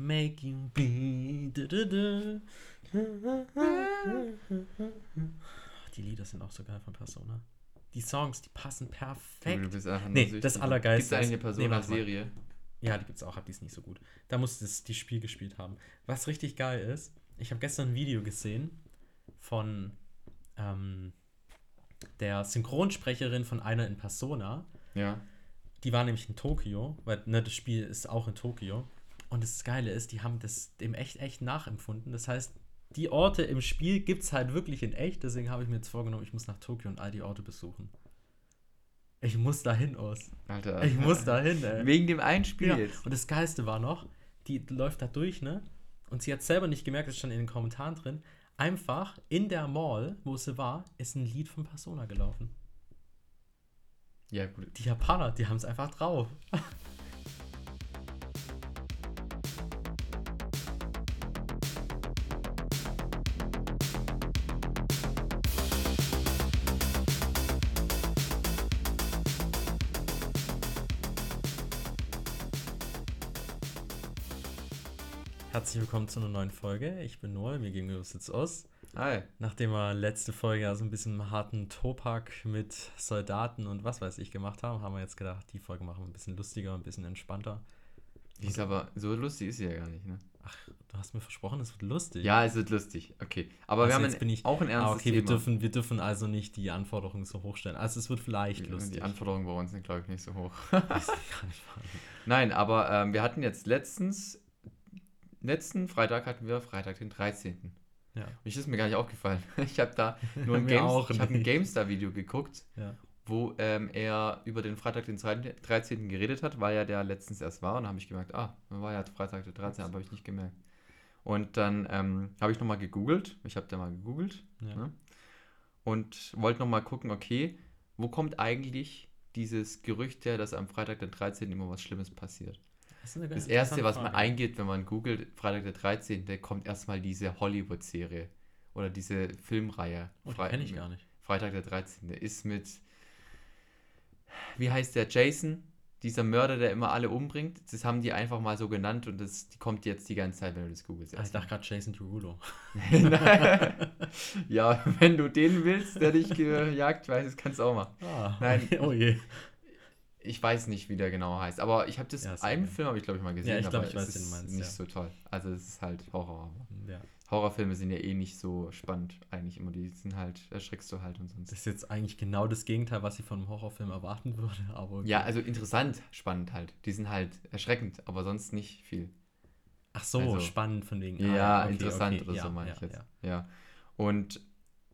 make you be. Die Lieder sind auch so geil von Persona. Die Songs, die passen perfekt. Du, bist nee, süchtig. das Allergeilste. Gibt es eine ist- nee. Persona-Serie? Ja, die gibt's auch, aber die ist nicht so gut. Da muss das die Spiel gespielt haben. Was richtig geil ist, ich habe gestern ein Video gesehen von ähm, der Synchronsprecherin von einer in Persona. ja. Die war nämlich in Tokio, weil ne, das Spiel ist auch in Tokio. Und das Geile ist, die haben das dem echt, echt nachempfunden. Das heißt, die Orte im Spiel gibt es halt wirklich in echt. Deswegen habe ich mir jetzt vorgenommen, ich muss nach Tokio und all die Orte besuchen. Ich muss dahin aus. Alter. Ich muss dahin, ey. Wegen dem einen Spiel Ja, jetzt. und das Geilste war noch, die läuft da durch, ne? Und sie hat selber nicht gemerkt, das stand in den Kommentaren drin. Einfach in der Mall, wo sie war, ist ein Lied von Persona gelaufen. Ja, gut. Die Japaner, die haben es einfach drauf. Herzlich willkommen zu einer neuen Folge. Ich bin Noel, mir gegenüber sitzt Oz. Hi. Nachdem wir letzte Folge so ein bisschen harten Topak mit Soldaten und was weiß ich gemacht haben, haben wir jetzt gedacht, die Folge machen wir ein bisschen lustiger, ein bisschen entspannter. Die ist aber, so lustig ist sie ja gar nicht, ne? Ach, du hast mir versprochen, es wird lustig. Ja, es wird lustig. Okay. Aber Also wir haben jetzt ein, bin ich- auch ein Ah, ernstes okay, wir Thema. dürfen, wir dürfen also nicht die Anforderungen so hoch stellen. Also es wird vielleicht Die- lustig. Die Anforderungen bei uns sind, glaube ich, nicht so hoch. Das kann ich. Nein, aber ähm, wir hatten jetzt letztens, letzten Freitag hatten wir Freitag den 13. Ja. Und ich ist mir gar nicht aufgefallen. Ich habe da nur ein, Games, ich hab ein. GameStar-Video geguckt, Ja. wo ähm, er über den Freitag den 13. geredet hat, weil ja der letztens erst war. Und da habe ich gemerkt, ah, war ja Freitag der 13., aber habe ich nicht gemerkt. Und dann ähm, habe ich nochmal gegoogelt. Ich habe da mal gegoogelt. Ja. Ne? Und wollte nochmal gucken, okay, wo kommt eigentlich dieses Gerücht her, dass am Freitag der 13. immer was Schlimmes passiert? Das, Das erste, was man Frage. eingeht, wenn man googelt, Freitag der 13., da kommt erstmal diese Hollywood-Serie oder diese Filmreihe. Oh, Fre- kenne ich gar nicht. Freitag der 13. ist mit, wie heißt der, Jason? Dieser Mörder, der immer alle umbringt. Das haben die einfach mal so genannt und das kommt jetzt die ganze Zeit, wenn du das googelst. Ah, ich dachte gerade Jason Derulo. ja, wenn du den willst, der dich gejagt weiß, kannst du auch machen. Ah, Nein. Oh je. Ich weiß nicht, wie der genau heißt, aber ich habe das, Ja, einen okay. Film habe ich glaube ich mal gesehen, ich glaub, aber ich weiß, es ist meinst, nicht ja. so toll. Also es ist halt Horror. Ja. Horrorfilme sind ja eh nicht so spannend eigentlich immer, die sind halt, erschreckst du halt und sonst. Das ist jetzt eigentlich genau das Gegenteil, was ich von einem Horrorfilm erwarten würde. Aber okay. Ja, also interessant, spannend halt. Die sind halt erschreckend, aber sonst nicht viel. Ach so, also- spannend von wegen. Ja, ah, okay, interessant oder ja, so meine ja, ich jetzt. ja. Ja. Und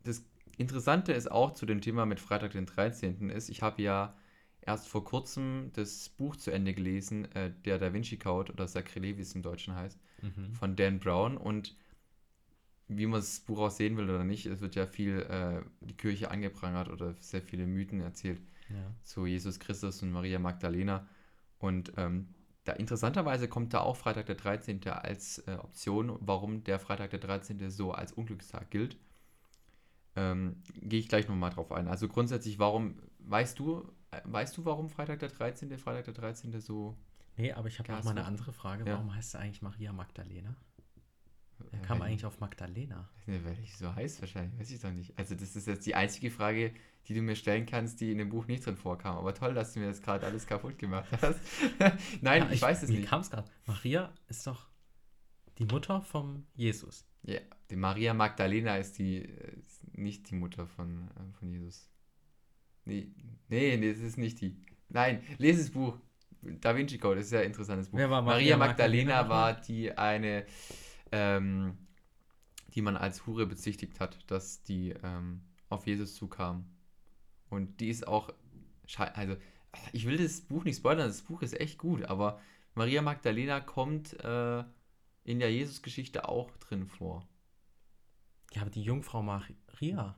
das Interessante ist auch zu dem Thema mit Freitag den 13. ist, ich habe ja erst vor kurzem das Buch zu Ende gelesen, äh, der Da Vinci Code oder Sacrilege, wie es im Deutschen heißt, Mhm. von Dan Brown und wie man das Buch auch sehen will oder nicht, es wird ja viel äh, die Kirche angeprangert oder sehr viele Mythen erzählt Ja. zu Jesus Christus und Maria Magdalena. Und ähm, da interessanterweise kommt da auch Freitag der 13. als äh, Option, warum der Freitag der 13. so als Unglückstag gilt. Ähm, Gehe ich gleich nochmal drauf ein. Also grundsätzlich, warum, weißt du, weißt du, warum Freitag der 13., Freitag der 13. so Nee, aber ich habe noch mal eine andere Frage. Ja. Warum heißt er eigentlich Maria Magdalena? Er äh, kam weil- eigentlich auf Magdalena. Weil ich so heiß wahrscheinlich, weiß ich doch nicht. Also das ist jetzt die einzige Frage, die du mir stellen kannst, die in dem Buch nicht drin vorkam. Aber toll, dass du mir das gerade alles kaputt gemacht hast. Nein, Ja, ich, weiß es mir nicht. kam es gerade. Maria ist doch die Mutter vom Jesus. Ja, die Maria Magdalena ist die äh, ist nicht die Mutter von, äh, von Jesus. Nee, nee, nee, das ist nicht die. Nein, lese das Buch. Da Vinci Code, das ist ja ein interessantes Buch. War Maria, Maria Magdalena, Magdalena war die eine, ähm, die man als Hure bezichtigt hat, dass die ähm, auf Jesus zukam. Und die ist auch, also ich will das Buch nicht spoilern, das Buch ist echt gut, aber Maria Magdalena kommt äh, in der Jesus-Geschichte auch drin vor. Ja, aber die Jungfrau Maria.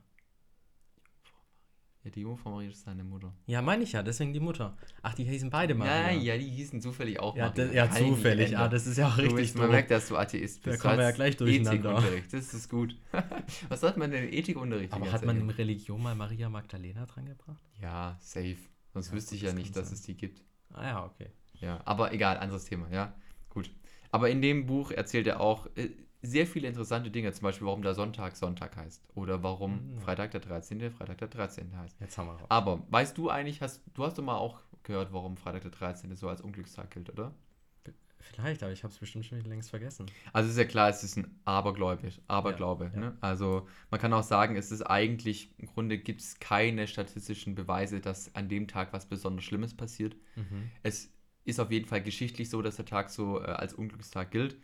Ja, die Jungfrau Maria ist seine Mutter. Ja, meine ich ja, deswegen die Mutter. Ach, die hießen beide Maria. Ja, ja, die hießen zufällig auch Ja, Maria. das, ja zufällig. Ah, das ist ja auch Du richtig bist, man merkt, dass du Atheist Da bist. kommen wir ja gleich durcheinander. Ethikunterricht, das ist gut. Was hat man denn in Ethikunterricht? Aber hat man in? Religion mal Maria Magdalena dran gebracht? Ja, safe. Sonst Ja, wüsste ich ja nicht, dass sein. es die gibt. Ah ja, okay. Ja, aber egal, anderes Thema, ja. Gut. Aber in dem Buch erzählt er auch äh, sehr viele interessante Dinge, zum Beispiel, warum der Sonntag Sonntag heißt. Oder warum Mhm. Freitag der 13. Freitag der 13. heißt. Jetzt haben wir raus. Aber weißt du eigentlich, hast, du hast doch mal auch gehört, warum Freitag der 13. so als Unglückstag gilt, oder? Vielleicht, aber ich habe es bestimmt schon längst vergessen. Also ist ja klar, es ist ein Abergläubisch, Aberglaube. Ja, ja. Ne? Also man kann auch sagen, es ist eigentlich, im Grunde gibt es keine statistischen Beweise, dass an dem Tag was besonders Schlimmes passiert. Mhm. Es ist auf jeden Fall geschichtlich so, dass der Tag so äh, als Unglückstag gilt.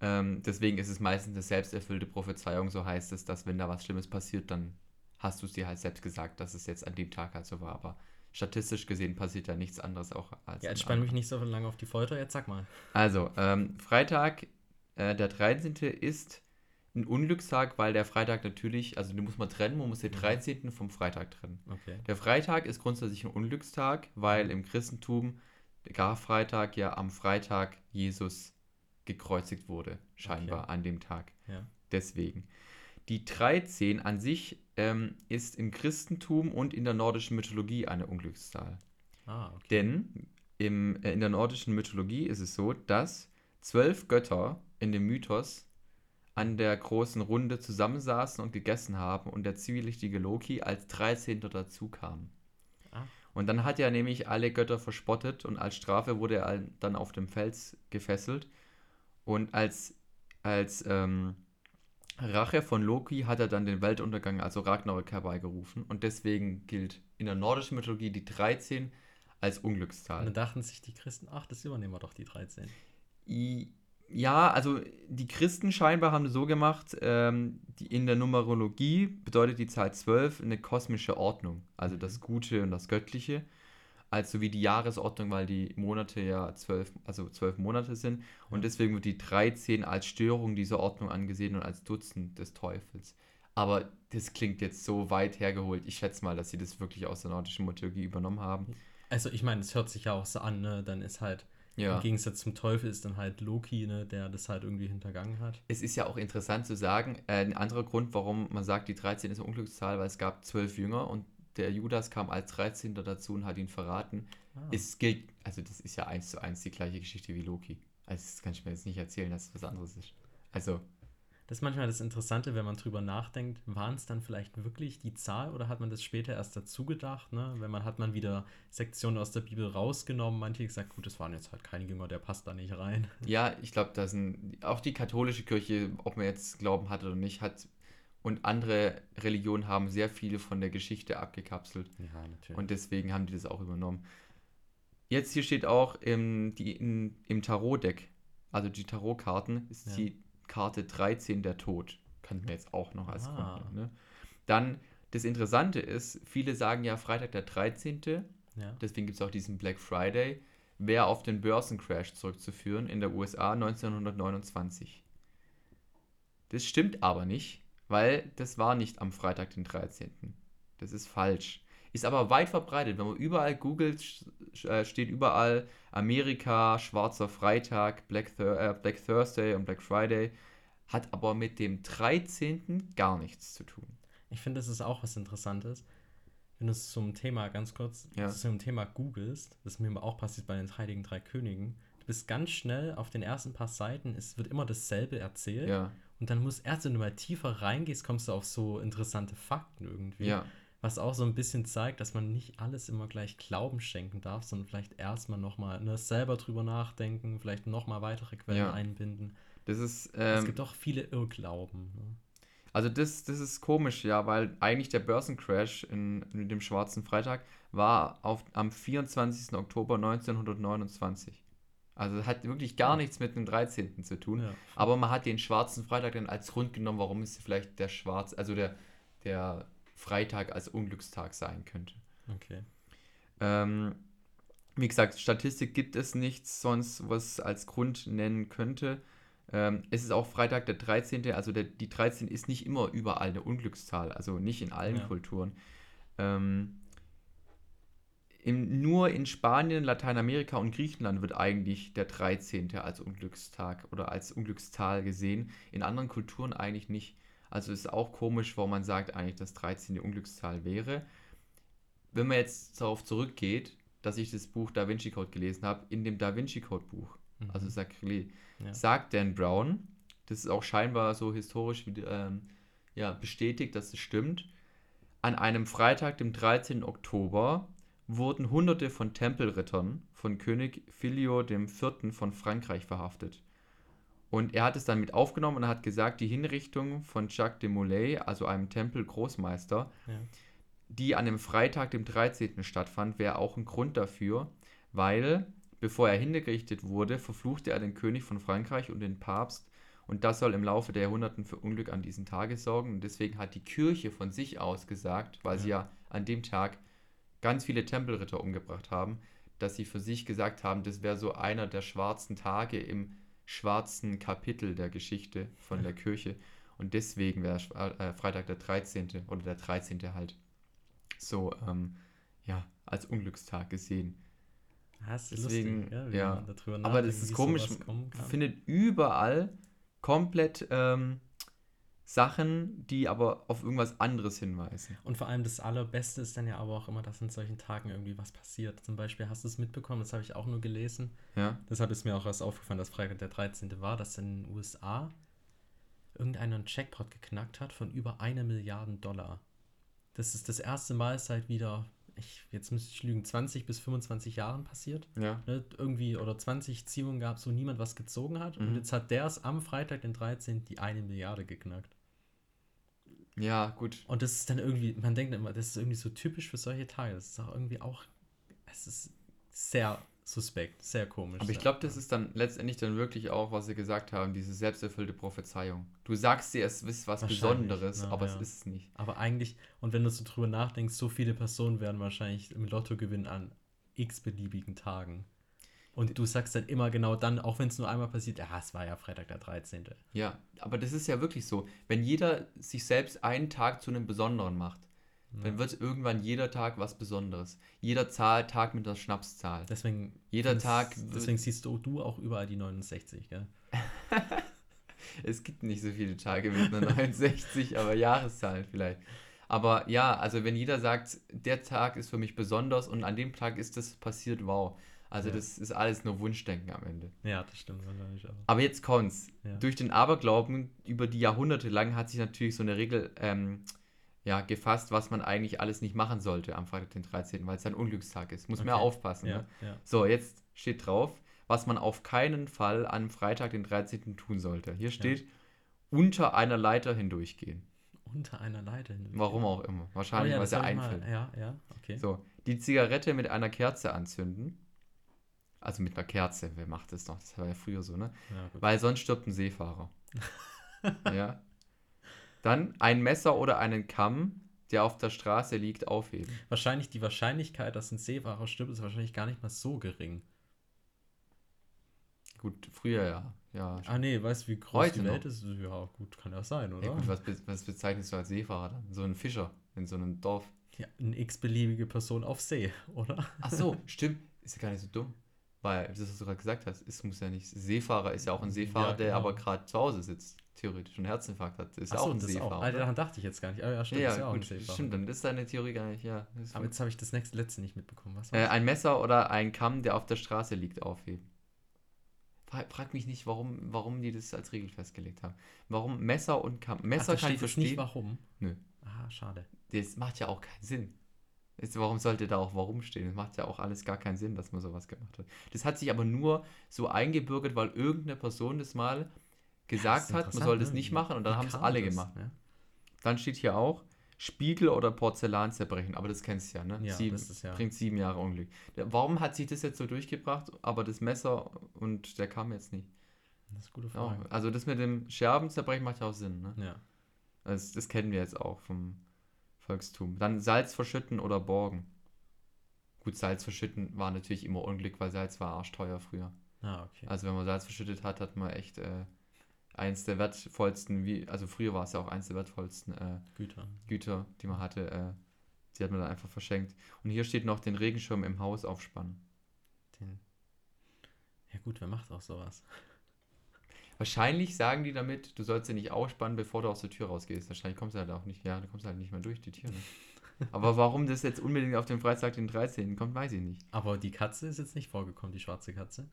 Ähm, deswegen ist es meistens eine selbsterfüllte Prophezeiung, so heißt es, dass wenn da was Schlimmes passiert, dann hast du es dir halt selbst gesagt, dass es jetzt an dem Tag halt so war. Aber statistisch gesehen passiert da nichts anderes auch als. Ja, jetzt spann mich nicht so lange auf die Folter, jetzt sag mal. Also, ähm, Freitag, äh, der 13. ist ein Unglückstag, weil der Freitag natürlich, also den muss man trennen, man muss den Mhm. 13. vom Freitag trennen. Okay. Der Freitag ist grundsätzlich ein Unglückstag, weil im Christentum der Karfreitag ja am Freitag Jesus gekreuzigt wurde, scheinbar Okay. an dem Tag. Ja. Deswegen. Die 13 an sich ähm, ist im Christentum und in der nordischen Mythologie eine Unglückszahl. Ah, okay. Denn im, äh, in der nordischen Mythologie ist es so, dass zwölf Götter in dem Mythos an der großen Runde zusammensaßen und gegessen haben und der zwielichtige Loki als 13. dazu kam. Ah. Und dann hat er nämlich alle Götter verspottet und als Strafe wurde er dann auf dem Fels gefesselt. Und als, als ähm, Rache von Loki hat er dann den Weltuntergang, also Ragnarök, herbeigerufen. Und deswegen gilt in der nordischen Mythologie die 13 als Und Unglückszahl. dann dachten sich die Christen, ach, das übernehmen wir doch, die 13. I- Ja, also die Christen scheinbar haben das so gemacht, ähm, die, in der Numerologie bedeutet die Zahl 12 eine kosmische Ordnung, also das Gute und das Göttliche, also wie die Jahresordnung, weil die Monate ja zwölf, also zwölf Monate sind und deswegen wird die 13 als Störung dieser Ordnung angesehen und als Dutzend des Teufels. Aber das klingt jetzt so weit hergeholt. Ich schätze mal, dass sie das wirklich aus der nordischen Mythologie übernommen haben. Also ich meine, es hört sich ja auch so an, ne? Dann ist halt, Ja. im Gegensatz zum Teufel ist dann halt Loki, ne, der das halt irgendwie hintergangen hat. Es ist ja auch interessant zu sagen, äh, ein anderer Grund, warum man sagt, die 13 ist eine Unglückszahl, weil es gab zwölf Jünger und der Judas kam als 13. dazu und hat ihn verraten. Ah. Es gilt, also das ist ja eins zu eins die gleiche Geschichte wie Loki. Also das kann ich mir jetzt nicht erzählen, dass es was anderes ist. Also, Das ist manchmal das Interessante, wenn man drüber nachdenkt, waren es dann vielleicht wirklich die Zahl oder hat man das später erst dazu gedacht? Ne? Wenn man hat man wieder Sektionen aus der Bibel rausgenommen, manche gesagt, gut, das waren jetzt halt keine Jünger, der passt da nicht rein. ja, ich glaube, da sind auch die katholische Kirche, ob man jetzt Glauben hat oder nicht, hat und andere Religionen haben sehr viele von der Geschichte abgekapselt. Ja, natürlich. Und deswegen haben die das auch übernommen. Jetzt hier steht auch im, die, in, im Tarot-Deck, also die Tarotkarten, ist Ja. die Karte 13 der Tod. Kann man jetzt auch noch als Ah. Grund. Ne? Dann, das Interessante ist, viele sagen ja Freitag der 13., ja. deswegen gibt es auch diesen Black Friday, wäre auf den Börsencrash zurückzuführen in der USA 1929. Das stimmt aber nicht, weil das war nicht am Freitag, den 13. Das ist falsch. Ist aber weit verbreitet. Wenn man überall googelt, äh, steht überall Amerika, Schwarzer Freitag, Black, Thur äh, Black Thursday und Black Friday. Hat aber mit dem 13. gar nichts zu tun. Ich finde, das ist auch was Interessantes. Wenn du es zum Thema, ganz kurz, Ja. zum Thema googelst, das ist mir auch passiert bei den Heiligen Drei Königen, du bist ganz schnell auf den ersten paar Seiten, es wird immer dasselbe erzählt. Ja, Und dann musst erst, wenn du mal tiefer reingehst, kommst du auf so interessante Fakten irgendwie. ja. Was auch so ein bisschen zeigt, dass man nicht alles immer gleich Glauben schenken darf, sondern vielleicht erstmal nochmal ne, selber drüber nachdenken, vielleicht nochmal weitere Quellen Ja. einbinden. Das ist. es Ähm, gibt auch viele Irrglauben. Ne? Also das, das ist komisch, ja, weil eigentlich der Börsencrash in, in dem Schwarzen Freitag war auf, am 24. Oktober 1929. Also hat wirklich gar nichts mit dem 13. zu tun. Ja. Aber man hat den Schwarzen Freitag dann als Grund genommen, warum es vielleicht der Schwarz, also der, der Freitag als Unglückstag sein könnte. Okay. Ähm, wie gesagt, Statistik gibt es nichts sonst, was als Grund nennen könnte. Ähm, es ist auch Freitag der 13., also der, die 13 ist nicht immer überall eine Unglückszahl, also nicht in allen Ja. Kulturen. Ähm, im, nur in Spanien, Lateinamerika und Griechenland wird eigentlich der 13. als Unglückstag oder als Unglückszahl gesehen. In anderen Kulturen eigentlich nicht. Also ist auch komisch, warum man sagt eigentlich, dass 13 die Unglückszahl wäre. Wenn man jetzt darauf zurückgeht, dass ich das Buch Da Vinci Code gelesen habe, in dem Da Vinci Code Buch Mhm. also Sakrileg, Ja. sagt Dan Brown, das ist auch scheinbar so historisch wie, ähm, ja, bestätigt, dass es stimmt, an einem Freitag, dem 13. Oktober, wurden hunderte von Tempelrittern von König Filio IV. von Frankreich verhaftet. Und er hat es dann mit aufgenommen und hat gesagt, die Hinrichtung von Jacques de Molay, also einem Tempelgroßmeister, Ja. die an dem Freitag, dem 13. stattfand, wäre auch ein Grund dafür, weil, bevor er hingerichtet wurde, verfluchte er den König von Frankreich und den Papst und das soll im Laufe der Jahrhunderten für Unglück an diesen Tage sorgen. Und deswegen hat die Kirche von sich aus gesagt, weil sie ja an dem Tag ganz viele Tempelritter umgebracht haben, dass sie für sich gesagt haben, das wäre so einer der schwarzen Tage im schwarzen Kapitel der Geschichte von der Kirche. Und deswegen wäre äh, Freitag der 13. oder der 13. halt so ähm, ja, als Unglückstag gesehen. Ja, ist Deswegen, lustig, ja, ja. Aber das ist komisch, findet überall komplett ähm, Sachen, die aber auf irgendwas anderes hinweisen. Und vor allem das Allerbeste ist dann ja aber auch immer, dass in solchen Tagen irgendwie was passiert. Zum Beispiel hast du es mitbekommen, das habe ich auch nur gelesen. Ja, Deshalb ist mir auch erst aufgefallen, dass Freitag der 13. war, dass in den USA irgendeiner einen Jackpot geknackt hat von über einer Milliarde Dollar. Das ist das erste Mal seit wieder, ich, jetzt müsste ich lügen, 20 bis 25 Jahren passiert. ja. Ne? Irgendwie oder 20 Ziehungen gab es, wo niemand was gezogen hat. Und Mhm. jetzt hat der es am Freitag, den 13. die eine Milliarde geknackt. Ja, gut. Und das ist dann irgendwie, man denkt immer, das ist irgendwie so typisch für solche Tage. Das ist auch irgendwie auch, es ist sehr suspekt, sehr komisch. Aber ich glaube, das ist dann letztendlich dann wirklich auch, was sie gesagt haben, diese selbsterfüllte Prophezeiung. Du sagst dir, es ist was Besonderes, ja, aber ja. es ist es nicht. Aber eigentlich, und wenn du so drüber nachdenkst, so viele Personen werden wahrscheinlich im Lotto gewinnen an x beliebigen Tagen. Und du sagst dann immer genau dann, auch wenn es nur einmal passiert, ja, es war ja Freitag der 13. Ja, aber das ist ja wirklich so. Wenn jeder sich selbst einen Tag zu einem Besonderen macht, dann wird irgendwann jeder Tag was Besonderes. Jeder Zahl, Tag mit einer Schnapszahl. Deswegen, Jeder Tag Deswegen siehst du, du auch überall die 69, gell? Es gibt nicht so viele Tage mit einer 69, aber Jahreszahlen vielleicht. Aber ja, also wenn jeder sagt, der Tag ist für mich besonders und an dem Tag ist das passiert, wow. Also Ja. das ist alles nur Wunschdenken am Ende. Ja, das stimmt wahrscheinlich auch. Aber jetzt kommt's. Ja. Durch den Aberglauben über die Jahrhunderte lang hat sich natürlich so eine Regel ähm, ja, gefasst, was man eigentlich alles nicht machen sollte am Freitag, den 13., weil es ein Unglückstag ist. Muss man ja Okay. aufpassen. Ja, Ne? So, jetzt steht drauf, was man auf keinen Fall am Freitag, den 13. tun sollte. Hier steht, unter einer Leiter hindurchgehen. Unter einer Leiter hin. Warum auch immer. Wahrscheinlich, oh, weil es ja mal- einfällt. Ja, ja, okay. So, die Zigarette mit einer Kerze anzünden. Also mit einer Kerze, wer macht das noch? Das war ja früher so, ne? Ja. Weil sonst stirbt ein Seefahrer. ja. Dann ein Messer oder einen Kamm, der auf der Straße liegt, aufheben. Wahrscheinlich die Wahrscheinlichkeit, dass ein Seefahrer stirbt, ist wahrscheinlich gar nicht mal so gering. Gut, früher ja. Ja, Ah nee, weißt du, wie groß Heute die noch. Welt ist? Ja, gut, kann ja sein, oder? ja gut, was, be- was bezeichnest du als Seefahrer dann? So ein Fischer in so einem Dorf. Ja, eine x-beliebige Person auf See, oder? Ach so, stimmt. Ist ja gar nicht so dumm. Weil, das, was du gerade gesagt hast, es muss ja nicht. Seefahrer ist ja auch ein Seefahrer, Ja, der genau. aber gerade zu Hause sitzt, theoretisch, und Herzinfarkt hat. Ist ja Achso, auch ein Seefahrer. auch. Oder? daran dachte ich jetzt gar nicht. Ah, ja, stimmt, ja, ist ja auch ein gut, Seefahrer. stimmt, dann ist deine Theorie gar nicht, ja. ist Aber jetzt habe ich das nächste letzte nicht mitbekommen. Was äh, ein Messer oder ein Kamm, der auf der Straße liegt, aufheben. Frag, mich nicht, warum, warum die das als Regel festgelegt haben. Warum Messer und Kamm? Messer Ach, kann ich jetzt nicht verstehen. warum. Nö. Ah, schade. Das macht ja auch keinen Sinn. Jetzt, warum sollte da auch warum stehen? Das macht ja auch alles gar keinen Sinn, dass man sowas gemacht hat. Das hat sich aber nur so eingebürgert, weil irgendeine Person das mal Das gesagt ist hat, man soll das ne? nicht machen und dann haben es alle das, gemacht. Ja, Dann steht hier auch Spiegel oder Porzellan zerbrechen, aber das kennst du ja, ne? Ja, sieben, das ist ja- Bringt sieben Jahre Unglück. Warum hat sich das jetzt so durchgebracht, aber das Messer und der kam jetzt nicht? das ist eine gute Ja, Frage. also das mit dem Scherben zerbrechen macht ja auch Sinn, ne? Ja. Das, das kennen wir jetzt auch vom Volkstum. Dann Salz verschütten oder borgen. Gut, Salz verschütten war natürlich immer Unglück, weil Salz war arschteuer früher. Ah, okay. Also wenn man Salz verschüttet hat, hat man echt äh, eins der wertvollsten, wie, also früher war es ja auch eins der wertvollsten äh, Güter. Güter, die man hatte, äh, die hat man dann einfach verschenkt. Und hier steht noch den Regenschirm im Haus aufspannen. Den. Ja gut, wer macht auch sowas? Wahrscheinlich sagen die damit, du sollst sie nicht aufspannen, bevor du aus der Tür rausgehst. Wahrscheinlich kommst du halt auch nicht, ja, du kommst halt nicht mehr durch die Tür. Ne? Aber warum das jetzt unbedingt auf den Freitag den 13. kommt, weiß ich nicht. Aber die Katze ist jetzt nicht vorgekommen, die schwarze Katze.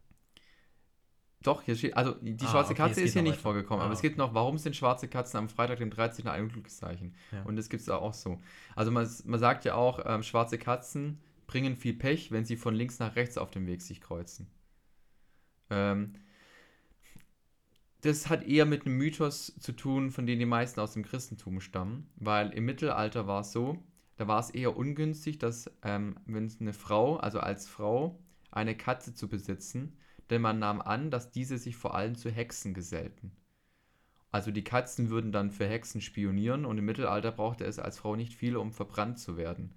Doch, hier steht, also die Ah, schwarze okay, Katze ist hier nicht weiter. vorgekommen, Ah, aber es gibt noch, warum sind schwarze Katzen am Freitag, dem 13. ein Unglückszeichen? Ja. Und das gibt es auch so. Also man, man sagt ja auch, ähm, schwarze Katzen bringen viel Pech, wenn sie von links nach rechts auf dem Weg sich kreuzen. Ähm, das hat eher mit einem Mythos zu tun, von dem die meisten aus dem Christentum stammen, weil im Mittelalter war es so, da war es eher ungünstig, dass ähm, wenn es eine Frau, also als Frau, eine Katze zu besitzen, denn man nahm an, dass diese sich vor allem zu Hexen gesellten. Also die Katzen würden dann für Hexen spionieren und im Mittelalter brauchte es als Frau nicht viel, um verbrannt zu werden.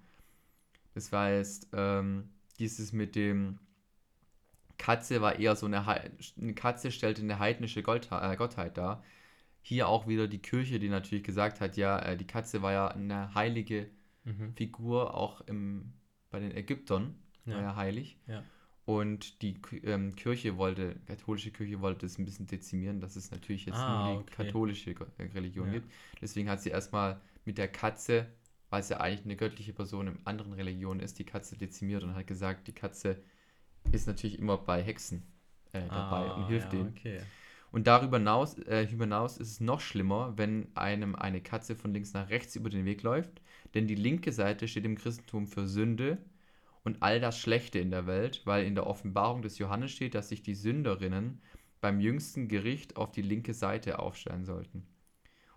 Das heißt, ähm, dieses mit dem Katze war eher so eine, eine Katze stellte eine heidnische Gottha- äh, Gottheit dar. Hier auch wieder die Kirche, die natürlich gesagt hat, ja, äh, die Katze war ja eine heilige Mhm. Figur, auch im, bei den Ägyptern, war Ja. ja heilig. Ja. Und die ähm, Kirche wollte, katholische Kirche wollte das ein bisschen dezimieren, dass es natürlich jetzt Ah, nur die okay. katholische äh, Religion Ja. gibt. Deswegen hat sie erstmal mit der Katze, weil es ja eigentlich eine göttliche Person in anderen Religionen ist, die Katze dezimiert und hat gesagt, die Katze ist natürlich immer bei Hexen äh, dabei und hilft ja, denen. Okay. Und darüber hinaus, äh, hinaus ist es noch schlimmer, wenn einem eine Katze von links nach rechts über den Weg läuft, denn die linke Seite steht im Christentum für Sünde und all das Schlechte in der Welt, weil in der Offenbarung des Johannes steht, dass sich die Sünderinnen beim jüngsten Gericht auf die linke Seite aufstellen sollten.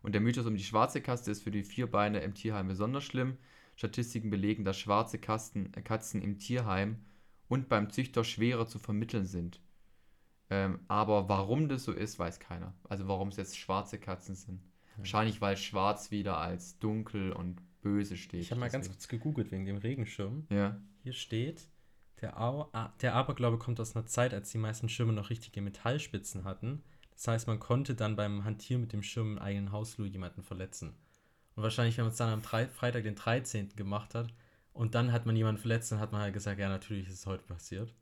Und der Mythos um die schwarze Katze ist für die Vierbeine im Tierheim besonders schlimm. Statistiken belegen, dass schwarze Kasten, Katzen im Tierheim und beim Züchter schwerer zu vermitteln sind. Ähm, aber warum das so ist, weiß keiner. Also warum es jetzt schwarze Katzen sind. Wahrscheinlich, weil schwarz wieder als dunkel und böse steht. Ich habe mal ganz kurz gegoogelt wegen dem Regenschirm. Ja. Hier steht, der, Au ah, der Aberglaube kommt aus einer Zeit, als die meisten Schirme noch richtige Metallspitzen hatten. Das heißt, man konnte dann beim Hantieren mit dem Schirm im eigenen Hausflur jemanden verletzen. Und wahrscheinlich, wenn man es dann am Freitag, den 13. gemacht hat, und dann hat man jemanden verletzt, dann hat man halt gesagt, ja, natürlich ist es heute passiert.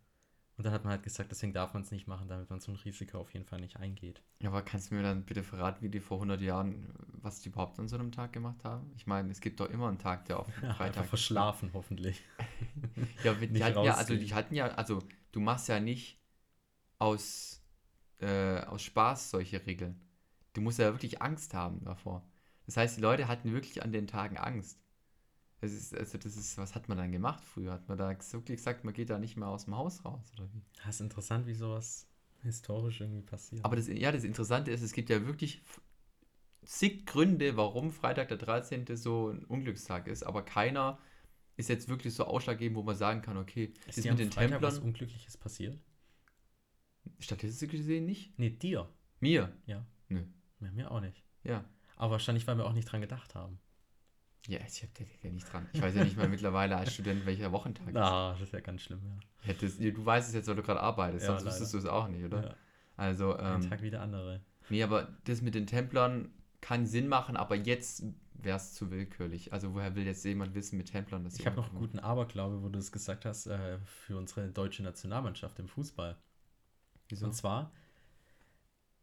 Und dann hat man halt gesagt, deswegen darf man es nicht machen, damit man so ein Risiko auf jeden Fall nicht eingeht. Ja, aber kannst du mir dann bitte verraten, wie die vor 100 Jahren, was die überhaupt an so einem Tag gemacht haben? Ich meine, es gibt doch immer einen Tag, der auf Ja, Freitag einfach verschlafen, hoffentlich. Ja, die nicht hatten ja, also die hatten ja, also du machst ja nicht aus, äh, aus Spaß solche Regeln. Du musst ja wirklich Angst haben davor. Das heißt, die Leute hatten wirklich an den Tagen Angst. Das ist, also das ist, was hat man dann gemacht früher? Hat man da wirklich gesagt, man geht da nicht mehr aus dem Haus raus oder wie? Das ist interessant, wie sowas historisch irgendwie passiert. Aber das, ja, das Interessante ist, es gibt ja wirklich zig Gründe, warum Freitag der 13. so ein Unglückstag ist, aber keiner ist jetzt wirklich so ausschlaggebend, wo man sagen kann, okay, ist das dir mit den Freitag was Templern, Unglückliches passiert? statistisch gesehen nicht. Nee, dir. Mir, Ja. Nö. Ja, mir auch nicht. ja. Aber wahrscheinlich, weil wir auch nicht dran gedacht haben. Ja, ich denkt ja nicht dran. Ich weiß ja nicht mal mittlerweile als Student, welcher Wochentag Ah, das ist ja ganz schlimm, ja. ist. Hättest, du weißt es jetzt, weil du gerade arbeitest, Ja, sonst wüsstest du leider. es auch nicht, oder? ja. Also, Ein ähm, Tag wie der andere. nee, aber das mit den Templern kann Sinn machen, aber jetzt wäre es zu willkürlich. Also, woher will jetzt jemand wissen mit Templern, dass sie Ich habe noch einen guten Aberglaube, wo du es gesagt hast, äh, für unsere deutsche Nationalmannschaft im Fußball. Wieso? Und zwar,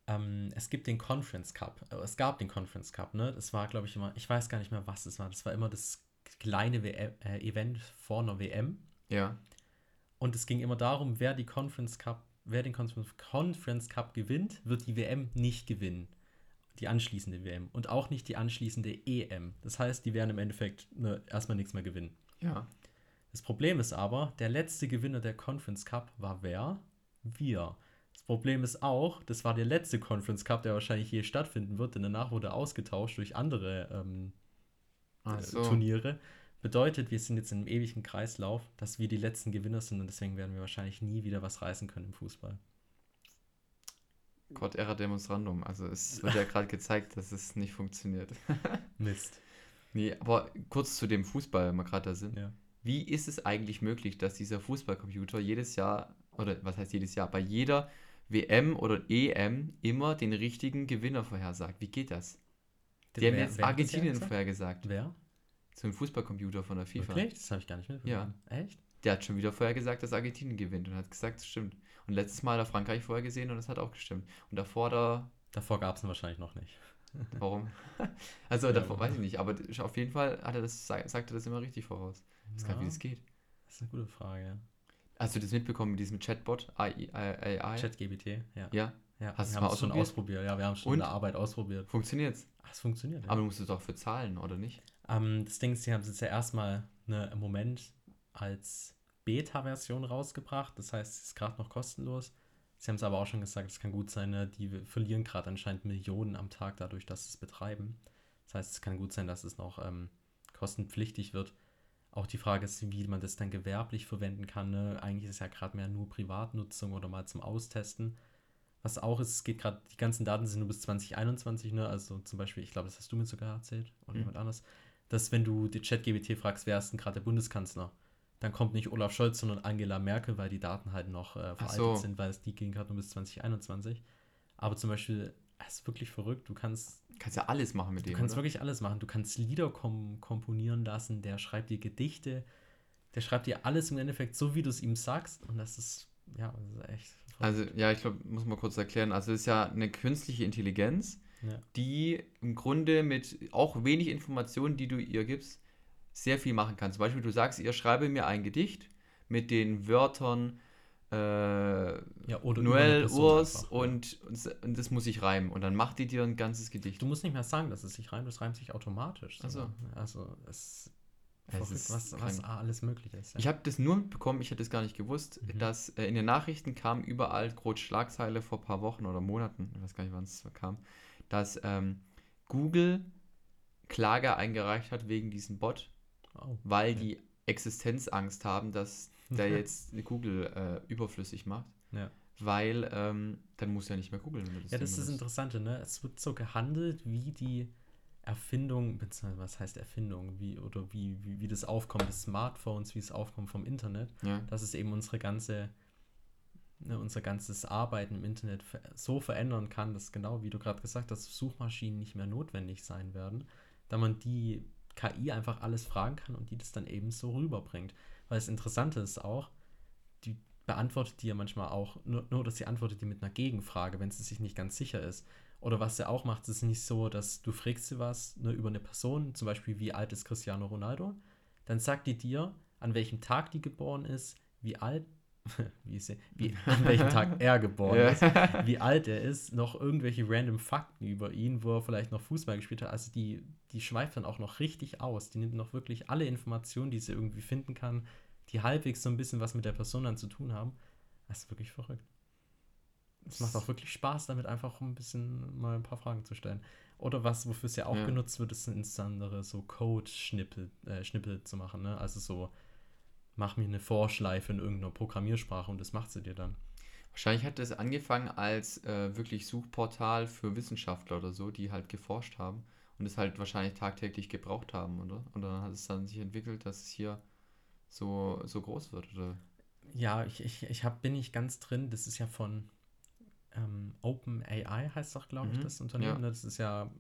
ähm, es gibt den Conference Cup. Äh, es gab den Conference Cup, ne? Das war, glaube ich, immer, ich weiß gar nicht mehr, was es war. Das war immer das kleine WM, äh, Event vor einer WM. Ja, Und es ging immer darum, wer die Conference Cup, wer den Conference Conference Cup gewinnt, wird die WM nicht gewinnen. Die anschließende WM. Und auch nicht die anschließende EM. Das heißt, die werden im Endeffekt ne, erstmal nichts mehr gewinnen. ja. Das Problem ist aber, der letzte Gewinner der Conference Cup war wer? Wir. Das Problem ist auch, das war der letzte Conference Cup, der wahrscheinlich je stattfinden wird, denn danach wurde ausgetauscht durch andere ähm, äh, so. Turniere. Bedeutet, wir sind jetzt in einem ewigen Kreislauf, dass wir die letzten Gewinner sind und deswegen werden wir wahrscheinlich nie wieder was reißen können im Fußball. Gott erra demonstrandum. Also, es wird ja gerade gezeigt, dass es nicht funktioniert. Mist. Nee, aber kurz zu dem Fußball, wenn wir gerade da sind. Ja. Wie ist es eigentlich möglich, dass dieser Fußballcomputer jedes Jahr, oder was heißt jedes Jahr, bei jeder WM oder EM immer den richtigen Gewinner vorhersagt? Wie geht das? Die haben Wer- jetzt hat das Argentinien gesagt? vorhergesagt. Wer? Zum Fußballcomputer von der FIFA. Wirklich? Das habe ich gar nicht mitbekommen. Echt? Der hat schon wieder vorher gesagt, dass Argentinien gewinnt und hat gesagt, das stimmt. Und letztes Mal hat er Frankreich vorher gesehen und das hat auch gestimmt. Und davor da, Davor gab es ihn wahrscheinlich noch nicht. warum? also Ja, davor weiß ich nicht, aber auf jeden Fall hat er das, sagt er das immer richtig voraus. Ich weiß gar nicht, wie Ja. das geht. Das ist eine gute Frage. Hast du das mitbekommen mit diesem Chatbot AI? AI? ChatGBT, ja. Ja. ja. Hast wir du mal haben es schon ausprobiert? ausprobiert? Ja, wir haben schon Und? in der Arbeit ausprobiert. Funktioniert's? Ach, es funktioniert. Ja. Aber du musst es doch für zahlen, oder nicht? Ähm, das Ding ist, sie haben es jetzt ja erstmal ne, im Moment als Beta-Version rausgebracht. Das heißt, es ist gerade noch kostenlos. Sie haben es aber auch schon gesagt, es kann gut sein, ne, die verlieren gerade anscheinend Millionen am Tag dadurch, dass sie es betreiben. Das heißt, es kann gut sein, dass es noch ähm, kostenpflichtig wird. Auch die Frage ist, wie man das dann gewerblich verwenden kann. Ne? Eigentlich ist es ja gerade mehr nur Privatnutzung oder mal zum Austesten. Was auch ist, es geht gerade, die ganzen Daten sind nur bis 2021, ne? Also zum Beispiel, ich glaube, das hast du mir sogar erzählt oder Mhm. jemand anders, dass wenn du die ChatGBT fragst, wer ist denn gerade der Bundeskanzler, dann kommt nicht Olaf Scholz, sondern Angela Merkel, weil die Daten halt noch äh, veraltet so. sind, weil es die gehen gerade nur bis 2021. Aber zum Beispiel, es ist wirklich verrückt, du kannst Kannst ja alles machen mit Du dem. kannst oder? wirklich alles machen. Du kannst Lieder kom komponieren lassen, der schreibt dir Gedichte, der schreibt dir alles im Endeffekt so, wie du es ihm sagst. Und das ist, ja, das ist echt. Also, ja, ich glaube, muss man kurz erklären. Also, es ist ja eine künstliche Intelligenz, Ja. die im Grunde mit auch wenig Informationen, die du ihr gibst, sehr viel machen kann. Zum Beispiel, du sagst ihr, schreibe mir ein Gedicht mit den Wörtern äh, ja Noel, Urs einfach, und, und, das muss ich reimen. Und dann macht die dir ein ganzes Gedicht. Du musst nicht mehr sagen, dass es sich reimt, es reimt sich automatisch. So. Also, es Es ist was, was alles möglich ist. Ja. Ich habe das nur mitbekommen, ich hätte es gar nicht gewusst, Mhm. dass äh, in den Nachrichten kam überall groß Schlagzeile vor ein paar Wochen oder Monaten, ich weiß gar nicht, wann es kam, dass ähm, Google Klage eingereicht hat wegen diesem Bot, oh. weil okay. die Existenzangst haben, dass der jetzt Google äh, überflüssig macht. Ja. Weil ähm, dann muss ja nicht mehr googeln. Ja, das ist das. Interessante, ne? Es wird so gehandelt, wie die Erfindung, beziehungsweise was heißt Erfindung, wie oder wie, wie, wie das Aufkommen des Smartphones, wie es Aufkommen vom Internet, Ja. dass es eben unsere ganze, ne, unser ganzes Arbeiten im Internet so verändern kann, dass genau wie du gerade gesagt hast, Suchmaschinen nicht mehr notwendig sein werden, da man die KI einfach alles fragen kann und die das dann eben so rüberbringt. Weil das Interessante ist auch, die beantwortet die ja manchmal auch, nur, nur dass sie antwortet die mit einer Gegenfrage, wenn sie sich nicht ganz sicher ist. Oder was sie auch macht, ist nicht so, dass du fragst sie was ne, über eine Person, zum Beispiel wie alt ist Cristiano Ronaldo, dann sagt die dir, an welchem Tag die geboren ist, wie alt, wie, ist sie, wie an welchem Tag er geboren Ja. ist, wie alt er ist, noch irgendwelche random Fakten über ihn, wo er vielleicht noch Fußball gespielt hat. Also die, die schweift dann auch noch richtig aus. Die nimmt noch wirklich alle Informationen, die sie irgendwie finden kann, die halbwegs so ein bisschen was mit der Person dann zu tun haben. Das ist wirklich verrückt. Es macht auch wirklich Spaß, damit einfach ein bisschen mal ein paar Fragen zu stellen. Oder was, wofür es ja auch Ja. genutzt wird, ist insbesondere so Code-Schnippel äh, Schnippel zu machen. Ne? Also so, mach mir eine Vorschleife in irgendeiner Programmiersprache und das macht sie dir dann. Wahrscheinlich hat das angefangen als äh, wirklich Suchportal für Wissenschaftler oder so, die halt geforscht haben und es halt wahrscheinlich tagtäglich gebraucht haben, oder? Und dann hat es dann sich entwickelt, dass es hier so, so groß wird, oder? Ja, ich, ich, ich hab, bin nicht ganz drin. Das ist ja von ähm, OpenAI, heißt doch, glaube ich, Mhm, das Unternehmen. ja. ne? Das ist ja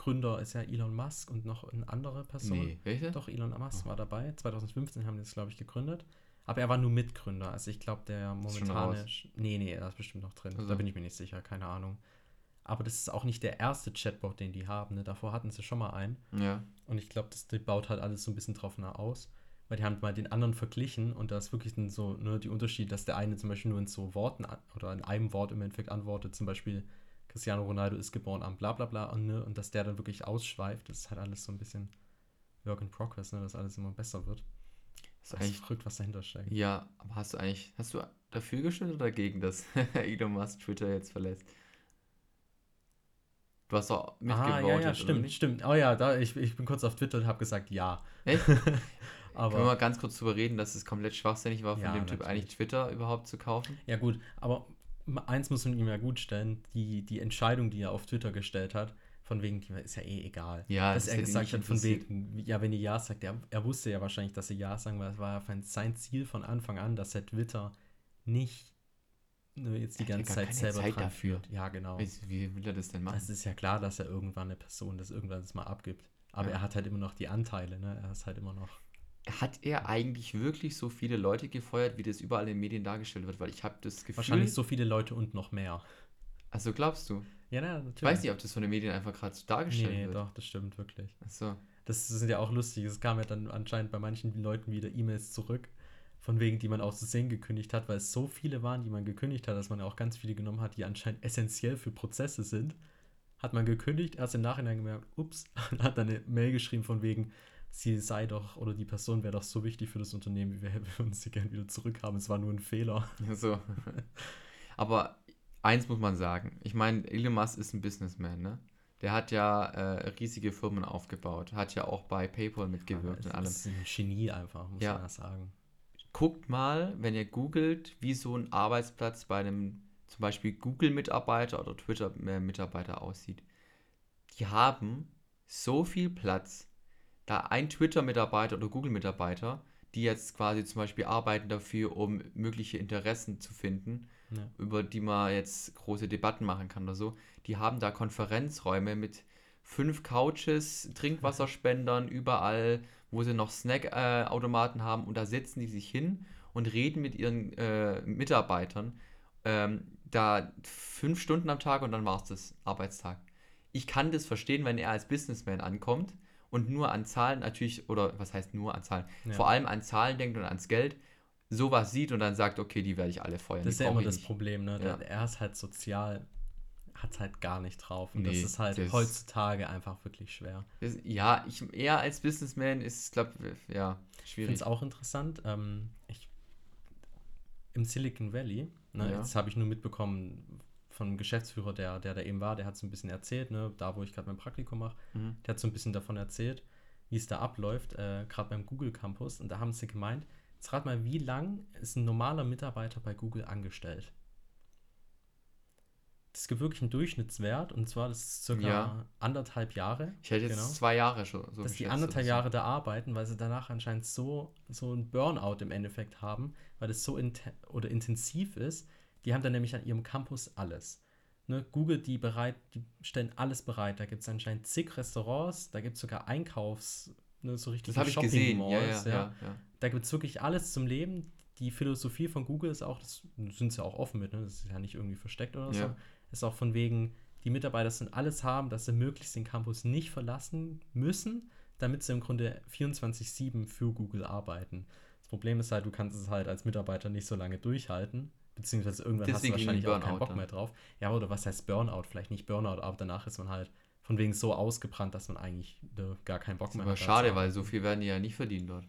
Mitgründer, ist ja Elon Musk und noch eine andere Person. Nee, welche? Doch, Elon Musk Oh. war dabei. 2015 haben die das, glaube ich, gegründet. Aber er war nur Mitgründer. Also ich glaube, der momentane. Nee, nee, er ist bestimmt noch drin. Also. Da bin ich mir nicht sicher, keine Ahnung. Aber das ist auch nicht der erste Chatbot, den die haben. Ne? Davor hatten sie schon mal einen. Ja. Und ich glaube, das baut halt alles so ein bisschen drauf nach aus. Weil die haben mal den anderen verglichen und da ist wirklich so ne, die Unterschied, dass der eine zum Beispiel nur in so Worten oder in einem Wort im Endeffekt antwortet, zum Beispiel Cristiano Ronaldo ist geboren am bla bla bla und, ne, und dass der dann wirklich ausschweift, das ist halt alles so ein bisschen Work in Progress, ne, dass alles immer besser wird. Das ist eigentlich, verrückt, was dahinter steckt. ja, aber hast du eigentlich, hast du dafür gestimmt oder dagegen, dass Elon Musk Twitter jetzt verlässt? Du hast doch mitgevotet, ah, ja, ja, stimmt, stimmt. Oh ja, da, ich, ich bin kurz auf Twitter und habe gesagt, ja. Echt? Können wir Aber, mal ganz kurz drüber reden, dass es komplett schwachsinnig war, von Ja, dem Typ natürlich. eigentlich Twitter überhaupt zu kaufen? Ja, gut, aber eins muss man ihm ja gut stellen: die, die Entscheidung, die er auf Twitter gestellt hat, von wegen, die ist ja eh egal. Ja, dass das er gesagt hat, von wegen, ja, wenn ihr Ja sagt, er, er wusste ja wahrscheinlich, dass sie Ja sagen, weil es war ja sein Ziel von Anfang an, dass er Twitter nicht nur jetzt die ganze gar Zeit keine selber Zeit dran dafür. führt. Ja, genau. Wie, wie will er das denn machen? Es ist ja klar, dass er irgendwann eine Person das irgendwann das mal abgibt. Aber Ja. er hat halt immer noch die Anteile, ne? Er ist halt immer noch. Hat er eigentlich wirklich so viele Leute gefeuert, wie das überall in den Medien dargestellt wird? Weil ich habe das Gefühl. Wahrscheinlich so viele Leute und noch mehr. Also glaubst du? Ja, na, natürlich. Ich weiß nicht, ob das von den Medien einfach gerade so Nee, dargestellt nee, wird. doch, das stimmt wirklich. Achso. Das sind ja auch lustig. Es kam ja dann anscheinend bei manchen Leuten wieder E-Mails zurück, von wegen, die man auch zu sehen gekündigt hat, weil es so viele waren, die man gekündigt hat, dass man ja auch ganz viele genommen hat, die anscheinend essentiell für Prozesse sind. Hat man gekündigt, erst im Nachhinein gemerkt, ups, und hat dann eine Mail geschrieben von wegen, sie sei doch oder die Person wäre doch so wichtig für das Unternehmen, wie wir würden sie gerne wieder zurückhaben. Es war nur ein Fehler. So. Aber eins muss man sagen, ich meine, Elon Musk ist ein Businessman, ne? Der hat ja äh, riesige Firmen aufgebaut, hat ja auch bei PayPal mitgewirkt und allem. Das ist ein Genie einfach, muss Ja. man das sagen. Guckt mal, wenn ihr googelt, wie so ein Arbeitsplatz bei einem zum Beispiel Google-Mitarbeiter oder Twitter-Mitarbeiter aussieht. Die haben so viel Platz, da ein Twitter-Mitarbeiter oder Google-Mitarbeiter, die jetzt quasi zum Beispiel arbeiten dafür, um mögliche Interessen zu finden, Ja. über die man jetzt große Debatten machen kann oder so, die haben da Konferenzräume mit fünf Couches, Trinkwasserspendern überall, wo sie noch Snackautomaten haben und da setzen die sich hin und reden mit ihren äh, Mitarbeitern ähm, da fünf Stunden am Tag und dann war es das Arbeitstag. Ich kann das verstehen, wenn er als Businessman ankommt und nur an Zahlen natürlich, oder was heißt nur an Zahlen, Ja. vor allem an Zahlen denkt und ans Geld, sowas sieht und dann sagt, okay, die werde ich alle feuern. Das ist ja immer das nicht. Problem, ne? Ja. Er ist halt sozial, hat halt gar nicht drauf. Und das Nee, ist halt das- heutzutage einfach wirklich schwer. Das, ja, ich, er als Businessman ist, glaube ja, Ich finde schwierig. es auch interessant. Ähm, ich, Im Silicon Valley, ne, Ja. jetzt habe ich nur mitbekommen von einem Geschäftsführer, der, der da eben war, der hat so ein bisschen erzählt, ne, da wo ich gerade mein Praktikum mache, Mhm. der hat so ein bisschen davon erzählt, wie es da abläuft, äh, gerade beim Google Campus. Und da haben sie gemeint, jetzt rat mal, wie lang ist ein normaler Mitarbeiter bei Google angestellt? Das gibt wirklich einen Durchschnittswert und zwar das ist circa Ja. anderthalb Jahre. Ich hätte jetzt genau. zwei Jahre schon so dass die anderthalb so. Jahre da arbeiten, weil sie danach anscheinend so, so ein Burnout im Endeffekt haben, weil das so inten oder intensiv ist. Die haben dann nämlich an ihrem Campus alles. Ne, Google, die bereit, die stellen alles bereit. Da gibt es anscheinend zig Restaurants, da gibt es sogar Einkaufs, ne, so richtig ich gesehen, ja, ja, Shopping-Malls, ja. ja. Da gibt es wirklich alles zum Leben. Die Philosophie von Google ist auch, das sind sie auch offen mit, ne? das ist ja nicht irgendwie versteckt oder so, Ja. ist auch von wegen, die Mitarbeiter sollen alles haben, dass sie möglichst den Campus nicht verlassen müssen, damit sie im Grunde 24-7 für Google arbeiten. Das Problem ist halt, du kannst es halt als Mitarbeiter nicht so lange durchhalten, beziehungsweise irgendwann Deswegen hast du wahrscheinlich auch keinen Bock dann. mehr drauf. Ja, oder was heißt Burnout? Vielleicht nicht Burnout, aber danach ist man halt von wegen so ausgebrannt, dass man eigentlich äh, gar keinen Bock Das mehr aber hat. da schade, weil so viel werden die ja nicht verdienen dort.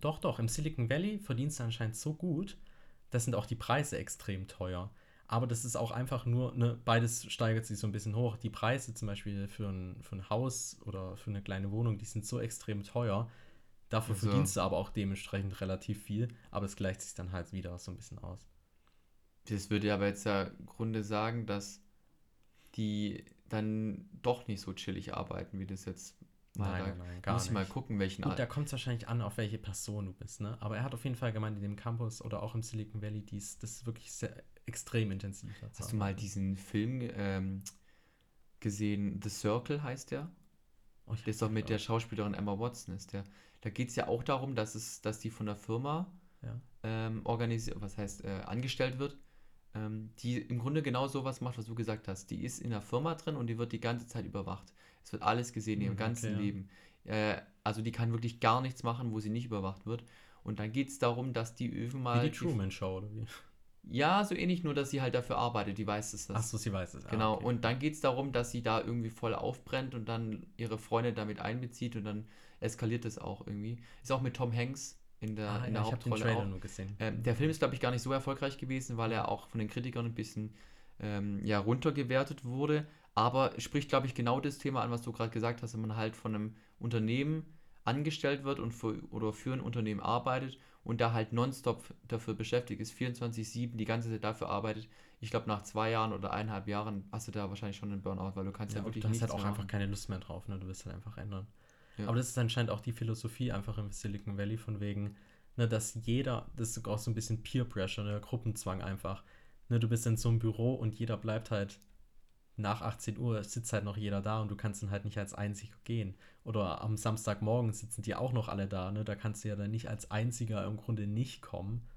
Doch, doch. Im Silicon Valley verdienst du anscheinend so gut, das sind auch die Preise extrem teuer. Aber das ist auch einfach nur, ne, beides steigert sich so ein bisschen hoch. Die Preise zum Beispiel für ein, für ein Haus oder für eine kleine Wohnung, die sind so extrem teuer. Dafür Also- verdienst du aber auch dementsprechend relativ viel, aber es gleicht sich dann halt wieder so ein bisschen aus. Das würde aber jetzt ja im Grunde sagen, dass die dann doch nicht so chillig arbeiten, wie das jetzt mal Nein, da. nein, nein, gar Muss ich mal nicht. gucken, welchen Gut, da kommt es wahrscheinlich an, auf welche Person du bist, ne? Aber er hat auf jeden Fall gemeint, in dem Campus oder auch im Silicon Valley, dies, das ist wirklich sehr extrem intensiv. Hast du mal diesen Film ähm, gesehen? The Circle heißt der? Oh, Der ist doch mit der Schauspielerin Emma Watson ist der. Da geht es ja auch darum, dass es, dass die von der Firma Ja. ähm, organisiert, was heißt, äh, angestellt wird, die im Grunde genau sowas macht, was du gesagt hast. Die ist in der Firma drin und die wird die ganze Zeit überwacht. Es wird alles gesehen, Mhm, ihrem ganzen okay, ja. Leben. Äh, also die kann wirklich gar nichts machen, wo sie nicht überwacht wird. Und dann geht es darum, dass die irgendwann Wie die Truman Show, oder wie? Ja, so ähnlich, nur dass sie halt dafür arbeitet, die weiß es das. Achso, sie weiß es. Ah, Genau, okay. und dann geht es darum, dass sie da irgendwie voll aufbrennt und dann ihre Freunde damit einbezieht und dann eskaliert es auch irgendwie. Ist auch mit Tom Hanks in der, ah, in ja, der den Hauptrolle Trailer auch. nur gesehen. Ähm, der Film ist, glaube ich, gar nicht so erfolgreich gewesen, weil er auch von den Kritikern ein bisschen ähm, ja, runtergewertet wurde. Aber spricht, glaube ich, genau das Thema an, was du gerade gesagt hast, wenn man halt von einem Unternehmen angestellt wird und für, oder für ein Unternehmen arbeitet und da halt nonstop dafür beschäftigt ist, 24-7 die ganze Zeit dafür arbeitet. Ich glaube, nach zwei Jahren oder eineinhalb Jahren hast du da wahrscheinlich schon einen Burnout, weil du kannst ja, ja, wirklich du hast halt auch mehr einfach machen. keine Lust mehr drauf, ne? Du willst halt einfach ändern. Ja. Aber das ist anscheinend auch die Philosophie einfach im Silicon Valley, von wegen, ne, dass jeder, das ist auch so ein bisschen Peer Pressure, ne, Gruppenzwang einfach. Ne, du bist in so einem Büro und jeder bleibt halt nach 18 Uhr sitzt halt noch jeder da und du kannst dann halt nicht als einziger gehen. Oder am Samstagmorgen sitzen die auch noch alle da, ne? Da kannst du ja dann nicht als einziger im Grunde nicht kommen.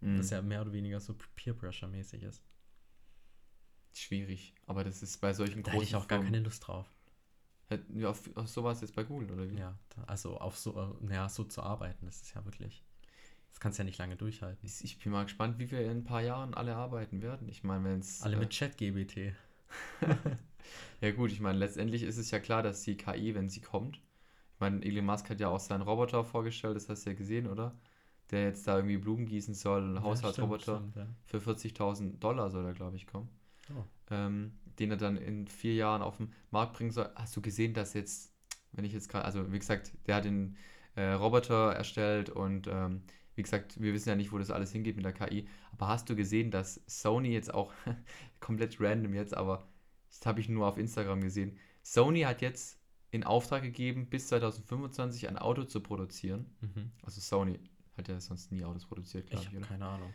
Mhm. Das ja mehr oder weniger so Peer Pressure mäßig ist. Schwierig, aber das ist bei solchen Da hätte ich auch gar Firmen- keine Lust drauf. Wir auf, auf sowas jetzt bei Google, oder wie? Ja, also auf so, äh, naja, so zu arbeiten, das ist ja wirklich. Das kannst du ja nicht lange durchhalten. Ich, ich bin mal gespannt, wie wir in ein paar Jahren alle arbeiten werden. Ich meine, wenn es. Alle mit Chat-GBT. Ja gut, ich meine, letztendlich ist es ja klar, dass die KI, wenn sie kommt, ich meine, Elon Musk hat ja auch seinen Roboter vorgestellt, das hast du ja gesehen, oder? Der jetzt da irgendwie Blumen gießen soll, ein Ja, Haushaltsroboter. stimmt, stimmt, Für 40.000 Dollar soll er, glaube ich, kommen. Oh. Ähm, den er dann in vier Jahren auf den Markt bringen soll. Hast du gesehen, dass jetzt, wenn ich jetzt gerade, also wie gesagt, der hat den äh, Roboter erstellt und ähm, wie gesagt, wir wissen ja nicht, wo das alles hingeht mit der KI. Aber hast du gesehen, dass Sony jetzt auch, komplett random jetzt, aber das habe ich nur auf Instagram gesehen, Sony hat jetzt in Auftrag gegeben, bis 2025 ein Auto zu produzieren. Mhm. Also Sony hat ja sonst nie Autos produziert, glaube Ich ich, habe oder? keine Ahnung.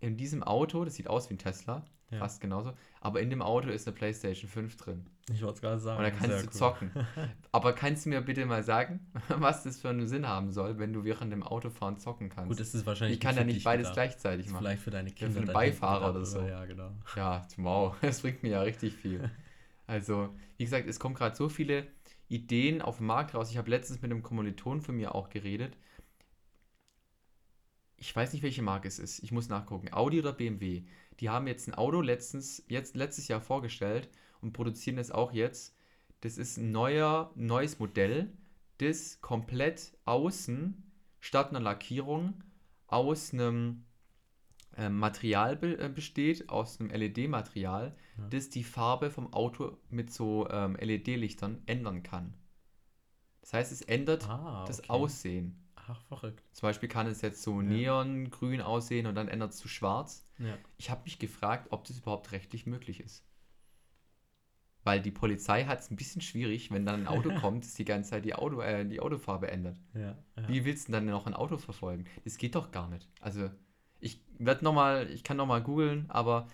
In diesem Auto, das sieht aus wie ein Tesla, Ja. fast genauso, aber in dem Auto ist eine PlayStation 5 drin. Ich wollte es gerade sagen. Und da kannst du cool. zocken. Aber kannst du mir bitte mal sagen, was das für einen Sinn haben soll, wenn du während dem Autofahren zocken kannst? Gut, es ist wahrscheinlich ich kann für ja nicht beides gedacht. gleichzeitig machen. Vielleicht für deine für Kinder. einen dann Beifahrer hinten oder so. Ja, genau. Ja, wow, das bringt mir ja richtig viel. Also, wie gesagt, es kommen gerade so viele Ideen auf den Markt raus. Ich habe letztens mit einem Kommiliton von mir auch geredet. Ich weiß nicht, welche Marke es ist. Ich muss nachgucken. Audi oder BMW. Die haben jetzt ein Auto letztens, jetzt letztes Jahr vorgestellt und produzieren es auch jetzt. Das ist ein neuer, neues Modell, das komplett außen statt einer Lackierung aus einem ähm, Material be äh, besteht, aus einem LED-Material, Ja. das die Farbe vom Auto mit so ähm, LED-Lichtern ändern kann. Das heißt, es ändert Ah, das okay. Aussehen. Ach, verrückt. Zum Beispiel kann es jetzt so Ja. neongrün aussehen und dann ändert es zu schwarz. Ja. Ich habe mich gefragt, ob das überhaupt rechtlich möglich ist. Weil die Polizei hat es ein bisschen schwierig, wenn dann ein Auto kommt, das die ganze Zeit die, Auto, äh, die Autofarbe ändert. Ja. Wie willst du denn dann noch ein Auto verfolgen? Das geht doch gar nicht. Also, ich werde noch mal, ich kann nochmal googeln, aber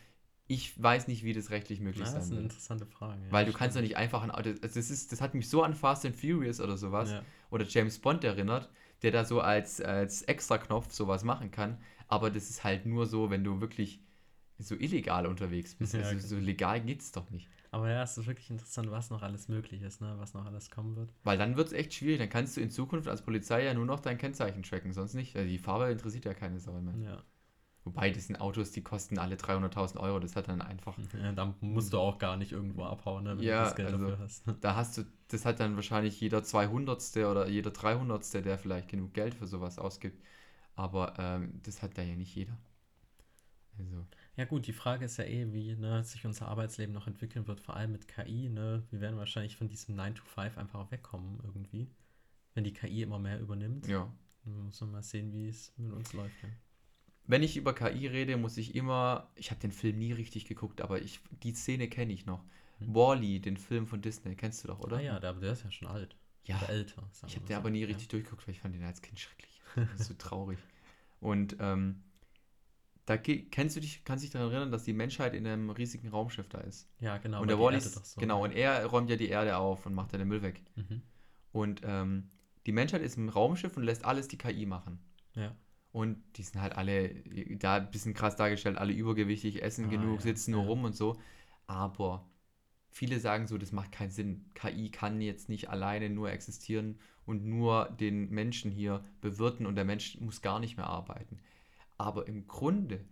ich weiß nicht, wie das rechtlich möglich Ja, das ist eine interessante Frage. ja, Weil du kannst doch nicht einfach ein Auto. Also das, ist, das hat mich so an Fast and Furious oder sowas Ja. oder James Bond erinnert, der da so als, als Extra-Knopf sowas machen kann. Aber das ist halt nur so, wenn du wirklich so illegal unterwegs bist. Ja, also genau. so legal geht's doch nicht. Aber ja, es ist wirklich interessant, was noch alles möglich ist, ne? was noch alles kommen wird. Weil dann wird es echt schwierig. Dann kannst du in Zukunft als Polizei ja nur noch dein Kennzeichen tracken, sonst nicht. Also die Farbe interessiert ja keine Sau mehr. Ja. Wobei, das sind Autos, die kosten alle 300.000 Euro. Das hat dann einfach. ja, da musst du auch gar nicht irgendwo abhauen, ne? wenn Ja, du das Geld also- dafür hast. Da hast du, das hat dann wahrscheinlich jeder 200. oder jeder 300. der vielleicht genug Geld für sowas ausgibt. Aber ähm, das hat da ja nicht jeder. Also, Ja gut, die Frage ist ja eh, wie ne, sich unser Arbeitsleben noch entwickeln wird, vor allem mit KI. Ne? Wir werden wahrscheinlich von diesem 9 to 5 einfach wegkommen irgendwie, wenn die KI immer mehr übernimmt. ja. Dann muss man mal sehen, wie es mit uns läuft. Ja. Wenn ich über KI rede, muss ich immer. Ich habe den Film nie richtig geguckt, aber ich, die Szene kenne ich noch. Hm. Wall-E, den Film von Disney, kennst du doch, oder? Ah ja, der, der ist ja schon alt. Ja, Oder älter. Ich habe den so. aber nie Ja. richtig durchgeguckt, weil ich fand den als Kind schrecklich. Das ist so traurig. Und ähm, da kennst du dich, kannst dich daran erinnern, dass die Menschheit in einem riesigen Raumschiff da ist. Ja, genau. und der die Wall Erde ist, so- genau, und er räumt ja die Erde auf und macht dann den Müll weg. Mhm. Und ähm, die Menschheit ist im Raumschiff und lässt alles die KI machen. Ja. Und die sind halt alle, da ein bisschen krass dargestellt, alle übergewichtig, essen Ah, genug, ja, sitzen nur ja. rum und so. Aber viele sagen so, das macht keinen Sinn. KI kann jetzt nicht alleine nur existieren und nur den Menschen hier bewirten und der Mensch muss gar nicht mehr arbeiten. Aber im Grunde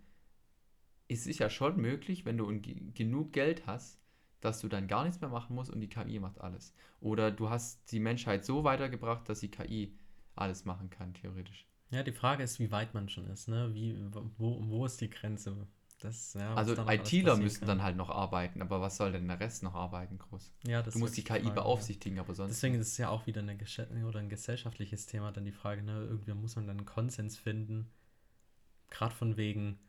ist es ja schon möglich, wenn du genug Geld hast, dass du dann gar nichts mehr machen musst und die KI macht alles. Oder du hast die Menschheit so weitergebracht, dass die KI alles machen kann, theoretisch. Ja, die Frage ist, wie weit man schon ist. Ne? Wie, wo, wo ist die Grenze? Das, ja, Also ITler müssen kann. dann halt noch arbeiten, aber was soll denn der Rest noch arbeiten groß? Ja, das Du musst die KI Frage, ja. beaufsichtigen, aber sonst. Deswegen ist es ja auch wieder eine oder ein gesellschaftliches Thema, dann die Frage, ne, irgendwie muss man dann einen Konsens finden, gerade von wegen,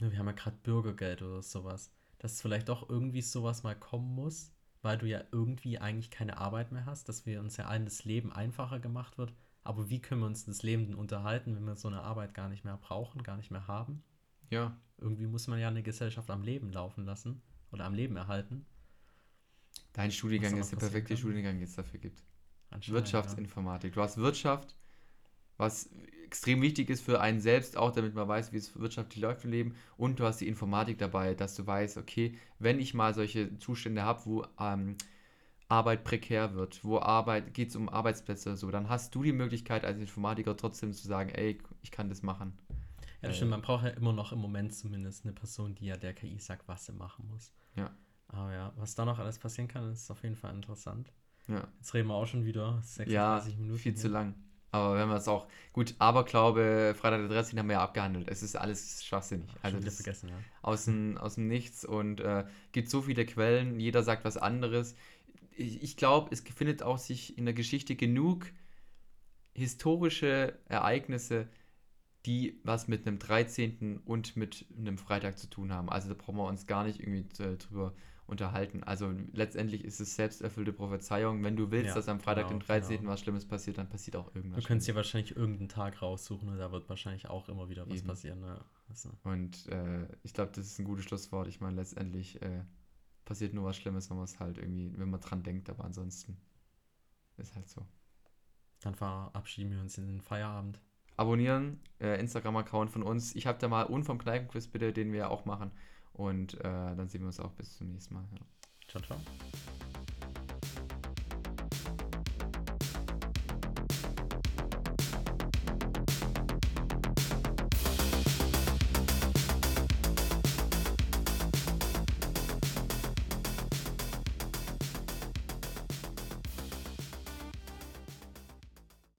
ne, wir haben ja gerade Bürgergeld oder sowas, dass vielleicht doch irgendwie sowas mal kommen muss, weil du ja irgendwie eigentlich keine Arbeit mehr hast, dass wir uns ja allen das Leben einfacher gemacht wird, aber wie können wir uns das Leben denn unterhalten, wenn wir so eine Arbeit gar nicht mehr brauchen, gar nicht mehr haben? ja, Irgendwie muss man ja eine Gesellschaft am Leben laufen lassen oder am Leben erhalten. dein Studiengang ist der perfekte kann. Studiengang, den es dafür gibt. Wirtschaftsinformatik. Du hast Wirtschaft, was extrem wichtig ist für einen selbst, auch damit man weiß, wie es wirtschaftlich läuft im Leben. Und du hast die Informatik dabei, dass du weißt, okay, wenn ich mal solche Zustände habe, wo ähm, Arbeit prekär wird, wo Arbeit, geht es um Arbeitsplätze, so, dann hast du die Möglichkeit als Informatiker trotzdem zu sagen, ey, ich kann das machen. Ja, das stimmt, man braucht ja immer noch im Moment zumindest eine Person, die ja der KI sagt, was sie machen muss. Ja. Aber ja, was da noch alles passieren kann, ist auf jeden Fall interessant. Ja. Jetzt reden wir auch schon wieder 36 Ja, Minuten. viel zu hier. lang. Aber wenn wir es auch, gut, Aberglaube, Freitag der 13. haben wir ja abgehandelt. Es ist alles schwachsinnig. Schon Also das vergessen, ja. aus dem, aus dem Nichts und äh, gibt so viele Quellen, jeder sagt was anderes. Ich, glaube, es findet auch sich in der Geschichte genug historische Ereignisse, die was mit einem 13. und mit einem Freitag zu tun haben. Also da brauchen wir uns gar nicht irgendwie äh, drüber unterhalten. Also letztendlich ist es selbsterfüllte Prophezeiung. Wenn du willst, Ja, dass am Freitag, genau, den 13. genau. was Schlimmes passiert, dann passiert auch irgendwas Du könntest dir wahrscheinlich irgendeinen Tag raussuchen und da wird wahrscheinlich auch immer wieder was Eben. passieren. Ne? Also, Und äh, ich glaube, das ist ein gutes Schlusswort. Ich meine, letztendlich äh, passiert nur was Schlimmes, wenn man es halt irgendwie, wenn man dran denkt, aber ansonsten ist halt so. dann verabschieden wir uns in den Feierabend. Abonnieren, äh, Instagram-Account von uns. Ich habe da mal Un vom Kneipenquiz bitte, den wir auch machen. Und äh, dann sehen wir uns auch bis zum nächsten Mal. Ja. Ciao, ciao.